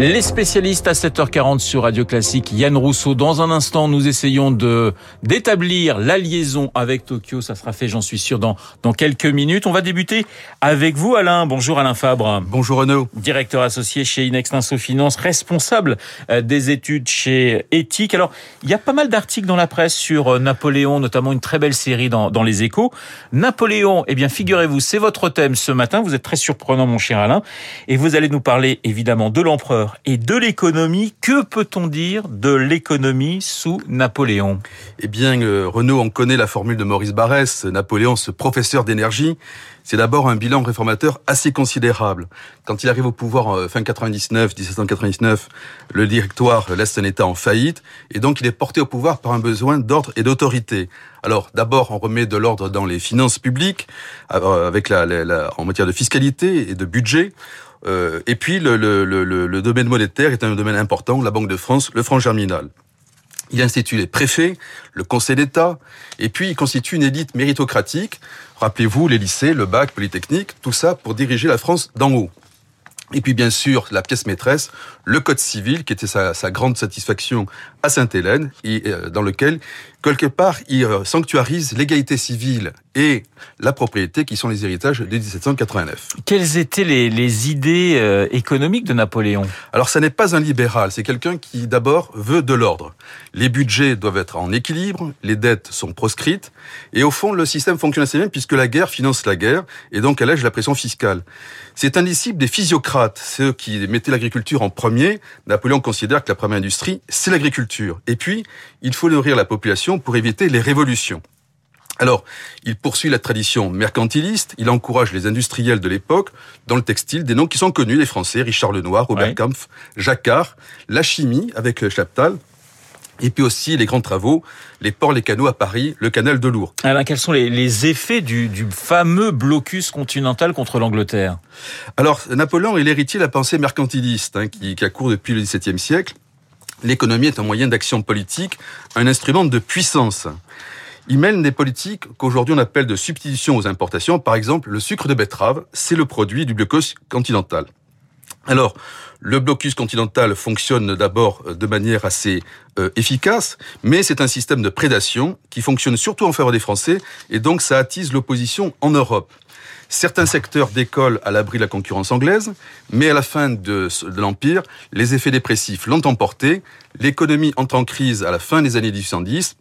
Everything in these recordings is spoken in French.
Les spécialistes à 7h40 sur Radio Classique, Yann Rousseau. Dans un instant, nous essayons de d'établir la liaison avec Tokyo. Ça sera fait, j'en suis sûr, dans, dans quelques minutes. On va débuter avec vous, Alain. Bonjour, Alain Fabre. Bonjour, Renaud. Directeur associé chez Inex Finance, responsable euh, des études chez Ethique. Alors, il y a pas mal d'articles dans la presse sur euh, Napoléon, notamment une très belle série dans, dans les échos. Napoléon, eh bien, figurez-vous, c'est votre thème ce matin. Vous êtes très surprenant, mon cher Alain. Et vous allez nous parler, évidemment, de l'empereur et de l'économie. Que peut-on dire de l'économie sous Napoléon? Eh bien, euh, Renaud, on connaît la formule de Maurice Barrès, Napoléon, ce professeur d'énergie. C'est d'abord un bilan réformateur assez considérable. Quand il arrive au pouvoir en fin 99, 1799, le directoire laisse un État en faillite et donc il est porté au pouvoir par un besoin d'ordre et d'autorité. Alors d'abord, on remet de l'ordre dans les finances publiques, euh, avec la, la, en matière de fiscalité et de budget. Euh, et puis le, le, le, domaine monétaire est un domaine important, la Banque de France, le franc germinal. Il institue les préfets, le Conseil d'État, et puis il constitue une élite méritocratique. Rappelez-vous les lycées, le bac, Polytechnique, tout ça pour diriger la France d'en haut. Et puis bien sûr la pièce maîtresse, le Code civil, qui était sa, sa grande satisfaction à Sainte-Hélène, et euh, dans lequel quelque part, il euh, sanctuarise l'égalité civile et la propriété qui sont les héritages de 1789. Quelles étaient les, les idées euh, économiques de Napoléon? Alors, ça n'est pas un libéral, c'est quelqu'un qui d'abord veut de l'ordre. Les budgets doivent être en équilibre, les dettes sont proscrites, et au fond, le système fonctionne assez bien puisque la guerre finance la guerre, et donc allège la pression fiscale. C'est un disciple des physiocrates, ceux qui mettaient l'agriculture en premier. Napoléon considère que la première industrie, c'est l'agriculture. Et puis, il faut nourrir la population pour éviter les révolutions. Alors, il poursuit la tradition mercantiliste, il encourage les industriels de l'époque, dans le textile, des noms qui sont connus, les Français, Richard Lenoir, Robert Kampf, Jacquard, la chimie avec le Chaptal, et puis aussi les grands travaux, les ports, les canaux à Paris, le canal de Lourdes. Alors, quels sont les, effets du, fameux blocus continental contre l'Angleterre? Alors, Napoléon est l'héritier de la pensée mercantiliste, hein, qui, qui a cours depuis le XVIIe siècle l'économie est un moyen d'action politique, un instrument de puissance. Il mène des politiques qu'aujourd'hui on appelle de substitution aux importations. Par exemple, le sucre de betterave, c'est le produit du blocus continental. Alors, le blocus continental fonctionne d'abord de manière assez euh, efficace, mais c'est un système de prédation qui fonctionne surtout en faveur des Français, et donc ça attise l'opposition en Europe. Certains secteurs décollent à l'abri de la concurrence anglaise, mais à la fin de, l'Empire, les effets dépressifs l'ont emporté. L'économie entre en crise à la fin des années 1810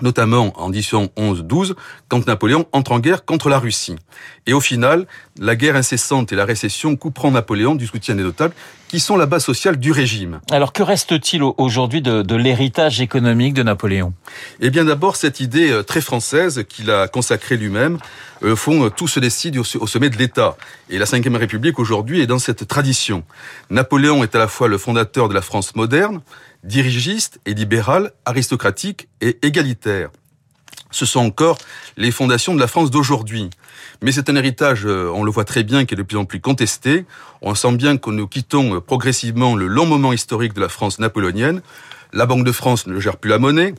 notamment en 1811-12, quand Napoléon entre en guerre contre la Russie. Et au final, la guerre incessante et la récession couperont Napoléon du soutien des notables, qui sont la base sociale du régime. Alors que reste-t-il aujourd'hui de, l'héritage économique de Napoléon? Eh bien d'abord cette idée euh, très française qu'il a consacrée lui-même, euh, font euh, tout se décide au, sommet de l'État. Et la Ve République aujourd'hui est dans cette tradition. Napoléon est à la fois le fondateur de la France moderne, dirigiste et libéral, aristocratique et égalitaire. Ce sont encore les fondations de la France d'aujourd'hui. Mais c'est un héritage, euh, on le voit très bien, qui est de plus en plus contesté. On sent bien que nous quittons euh, progressivement le long moment historique de la France napoléonienne. La Banque de France ne gère plus la monnaie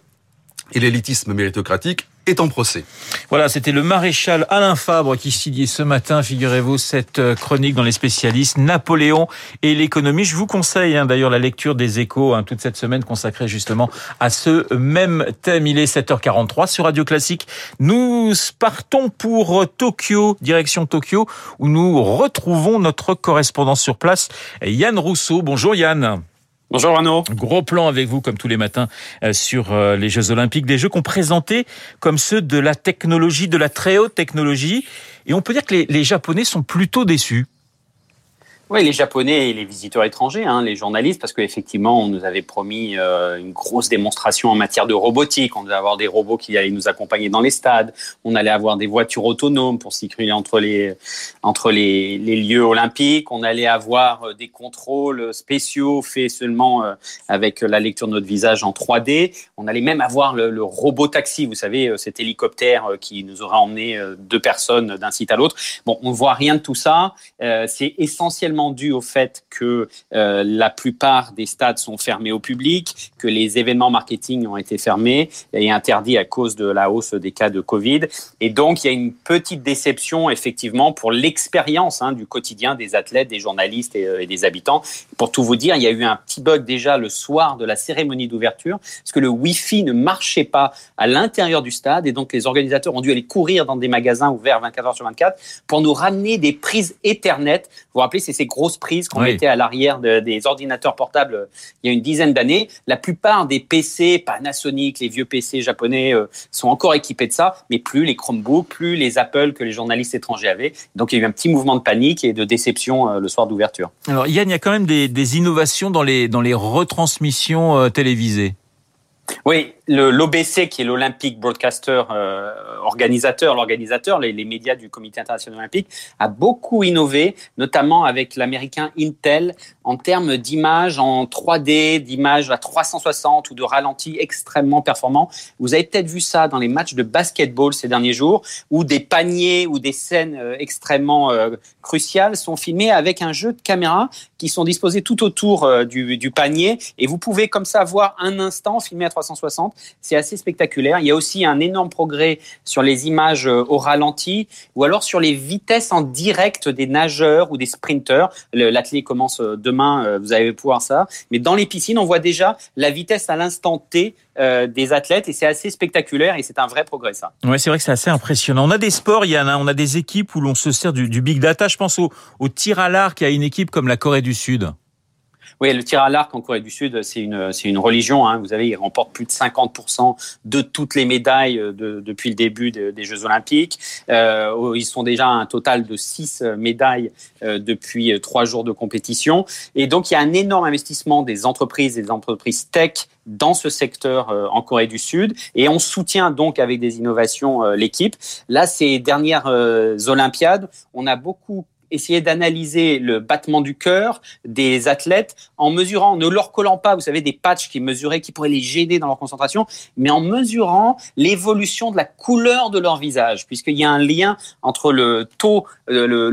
et l'élitisme méritocratique est en procès. Voilà, c'était le maréchal Alain Fabre qui signait ce matin, figurez-vous, cette euh, chronique dans les spécialistes, Napoléon et l'économie. Je vous conseille hein, d'ailleurs la lecture des échos hein, toute cette semaine consacrée justement à ce même thème. Il est 7h43 sur Radio Classique. Nous partons pour Tokyo, direction Tokyo, où nous retrouvons notre correspondant sur place, Yann Rousseau. Bonjour Yann. Bonjour Arnaud. Gros plan avec vous, comme tous les matins, euh, sur euh, les Jeux Olympiques. Des Jeux qu'on présentait comme ceux de la technologie, de la très haute technologie. Et on peut dire que les, les Japonais sont plutôt déçus. Oui, les Japonais et les visiteurs étrangers, hein, les journalistes, parce qu'effectivement, on nous avait promis euh, une grosse démonstration en matière de robotique. On allait avoir des robots qui allaient nous accompagner dans les stades. On allait avoir des voitures autonomes pour circuler entre les, entre les lieux olympiques. On allait avoir euh, des contrôles spéciaux faits seulement euh, avec la lecture de notre visage en 3D. On allait même avoir le, le robot taxi, vous savez, cet hélicoptère qui nous aura emmené deux personnes d'un site à l'autre. Bon, on ne voit rien de tout ça. C'est essentiellement dû au fait que euh, la plupart des stades sont fermés au public, que les événements marketing ont été fermés et interdits à cause de la hausse des cas de Covid. Et donc, il y a une petite déception, effectivement, pour l'expérience hein, du quotidien des athlètes, des journalistes et, euh, et, des habitants. Pour tout vous dire, il y a eu un petit bug déjà le soir de la cérémonie d'ouverture, parce que le Wi-Fi ne marchait pas à l'intérieur du stade, et donc les organisateurs ont dû aller courir dans des magasins ouverts 24 heures sur 24 pour nous ramener des prises Ethernet. Vous vous rappelez, c'est ces grosses prises qu'on oui. mettait à l'arrière de, des ordinateurs portables euh, il y a une dizaine d'années. La plupart des PC Panasonic, les vieux PC japonais, euh, sont encore équipés de ça, mais plus les Chromebooks, plus les Apple que les journalistes étrangers avaient. Donc il y a eu un petit mouvement de panique et de déception euh, le soir d'ouverture. Alors Yann, il y a quand même des, des innovations dans les, dans les retransmissions télévisées. Oui, l'OBC, qui est l'Olympic Broadcaster euh, organisateur, l'organisateur, les, les, médias du Comité international olympique, a beaucoup innové, notamment avec l'américain Intel, en termes d'images en 3D, d'images à 360 ou de ralentis extrêmement performants. Vous avez peut-être vu ça dans les matchs de basketball ces derniers jours, où des paniers ou des scènes euh, extrêmement euh, cruciales sont filmées avec un jeu de caméra qui sont disposés tout autour euh, du, du panier, et vous pouvez comme ça voir un instant filmé à 360 c'est assez spectaculaire. Il y a aussi un énorme progrès sur les images au ralenti ou alors sur les vitesses en direct des nageurs ou des sprinteurs. L'athlète commence demain, vous allez pouvoir ça. Mais dans les piscines, on voit déjà la vitesse à l'instant T euh, des athlètes et c'est assez spectaculaire et c'est un vrai progrès ça. Ouais, c'est vrai que c'est assez impressionnant. On a des sports, Yann, hein, on a des équipes où l'on se sert du, big data. Je pense au, au tir à l'arc à une équipe comme la Corée du Sud. Oui, le tir à l'arc en Corée du Sud, c'est une, une religion. Hein. Vous savez, il remporte plus de 50% de toutes les médailles de, depuis le début de, des Jeux Olympiques. Euh, ils sont déjà à un total de 6 médailles euh, depuis trois jours de compétition. Et donc, il y a un énorme investissement des entreprises et des entreprises tech dans ce secteur euh, en Corée du Sud et on soutient donc avec des innovations euh, l'équipe. Là, ces dernières euh, Olympiades, on a beaucoup essayer d'analyser le battement du cœur des athlètes en mesurant, ne leur collant pas, vous savez, des patchs qui mesuraient, qui pourraient les gêner dans leur concentration, mais en mesurant l'évolution de la couleur de leur visage, puisqu'il y a un lien entre le taux, le,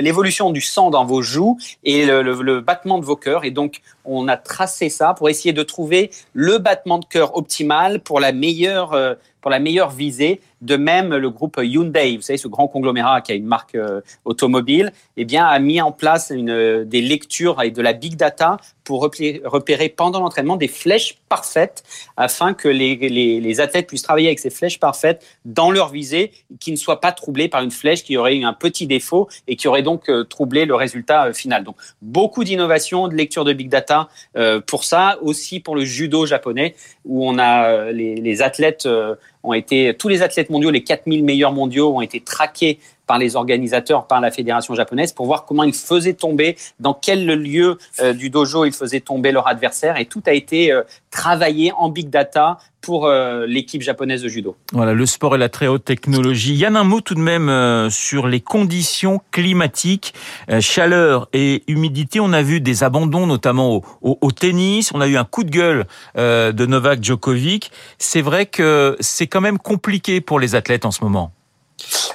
l'évolution du sang dans vos joues et le, le battement de vos cœurs. Et donc, on a tracé ça pour essayer de trouver le battement de cœur optimal pour la meilleure pour la meilleure visée. De même, le groupe Hyundai, vous savez, ce grand conglomérat qui a une marque euh, automobile, eh bien, a mis en place une, des lectures et de la big data pour repérer pendant l'entraînement des flèches parfaites afin que les, athlètes puissent travailler avec ces flèches parfaites dans leur visée, qui ne soient pas troublées par une flèche qui aurait eu un petit défaut et qui aurait donc euh, troublé le résultat euh, final. Donc, beaucoup d'innovations, de lecture de big data euh, pour ça, aussi pour le judo japonais, où on a les, les athlètes ont été, tous les athlètes mondiaux, les 4000 meilleurs mondiaux ont été traqués par les organisateurs, par la fédération japonaise, pour voir comment ils faisaient tomber, dans quel lieu euh, du dojo ils faisaient tomber leur adversaire. Et tout a été euh, travaillé en big data pour euh, l'équipe japonaise de judo. Voilà, le sport et la très haute technologie. Yann, un mot tout de même sur les conditions climatiques, chaleur et humidité. On a vu des abandons, notamment au, tennis. On a eu un coup de gueule de Novak Djokovic. C'est vrai que c'est quand même compliqué pour les athlètes en ce moment.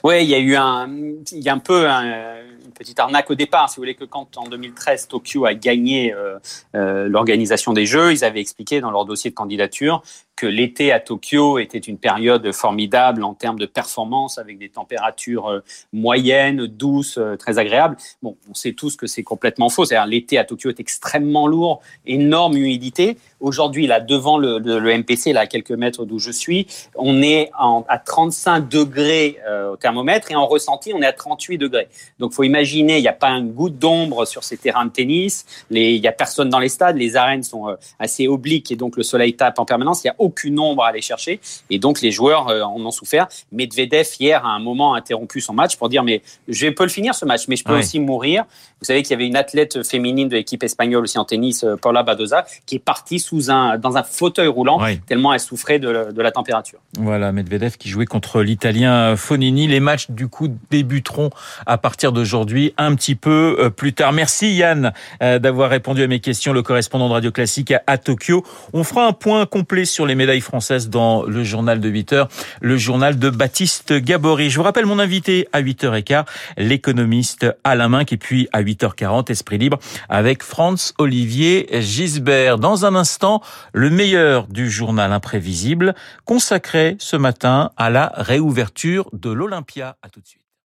Oui, il y a eu un, il y a un peu un, une petite arnaque au départ. Si vous voulez que quand en 2013 Tokyo a gagné euh, euh, l'organisation des Jeux, ils avaient expliqué dans leur dossier de candidature que l'été à Tokyo était une période formidable en termes de performance avec des températures euh, moyennes, douces, euh, très agréables. Bon, on sait tous que c'est complètement faux. C'est-à-dire l'été à Tokyo est extrêmement lourd, énorme humidité. Aujourd'hui, là, devant le, MPC, là, à quelques mètres d'où je suis, on est à 35 degrés euh, au thermomètre et en ressenti, on est à 38 degrés. Donc, faut imaginer, il n'y a pas un goutte d'ombre sur ces terrains de tennis. Il n'y a personne dans les stades. Les arènes sont assez obliques et donc le soleil tape en permanence. Il n'y a aucune ombre à aller chercher. Et donc, les joueurs euh, en ont souffert. Medvedev, hier, à un moment, a interrompu son match pour dire, mais je peux le finir ce match, mais je peux oui. aussi mourir. Vous savez qu'il y avait une athlète féminine de l'équipe espagnole aussi en tennis, euh, Paula Badoza, qui est partie sous un, dans un fauteuil roulant, oui. tellement elle souffrait de, la, de la température. Voilà, Medvedev qui jouait contre l'Italien Fonini. Les matchs, du coup, débuteront à partir d'aujourd'hui, un petit peu euh, plus tard. Merci Yann d'avoir répondu à mes questions, le correspondant de Radio Classique à Tokyo. On fera un point complet sur les médailles françaises dans le journal de 8 heures, le journal de Baptiste Gabory. Je vous rappelle mon invité à 8h15, l'économiste Alain Minck, et puis à 8h40, Esprit Libre avec Franz Olivier Gisbert. Dans un instant, le meilleur du journal imprévisible, consacré ce matin à la réouverture de l'Olympia. À tout de suite.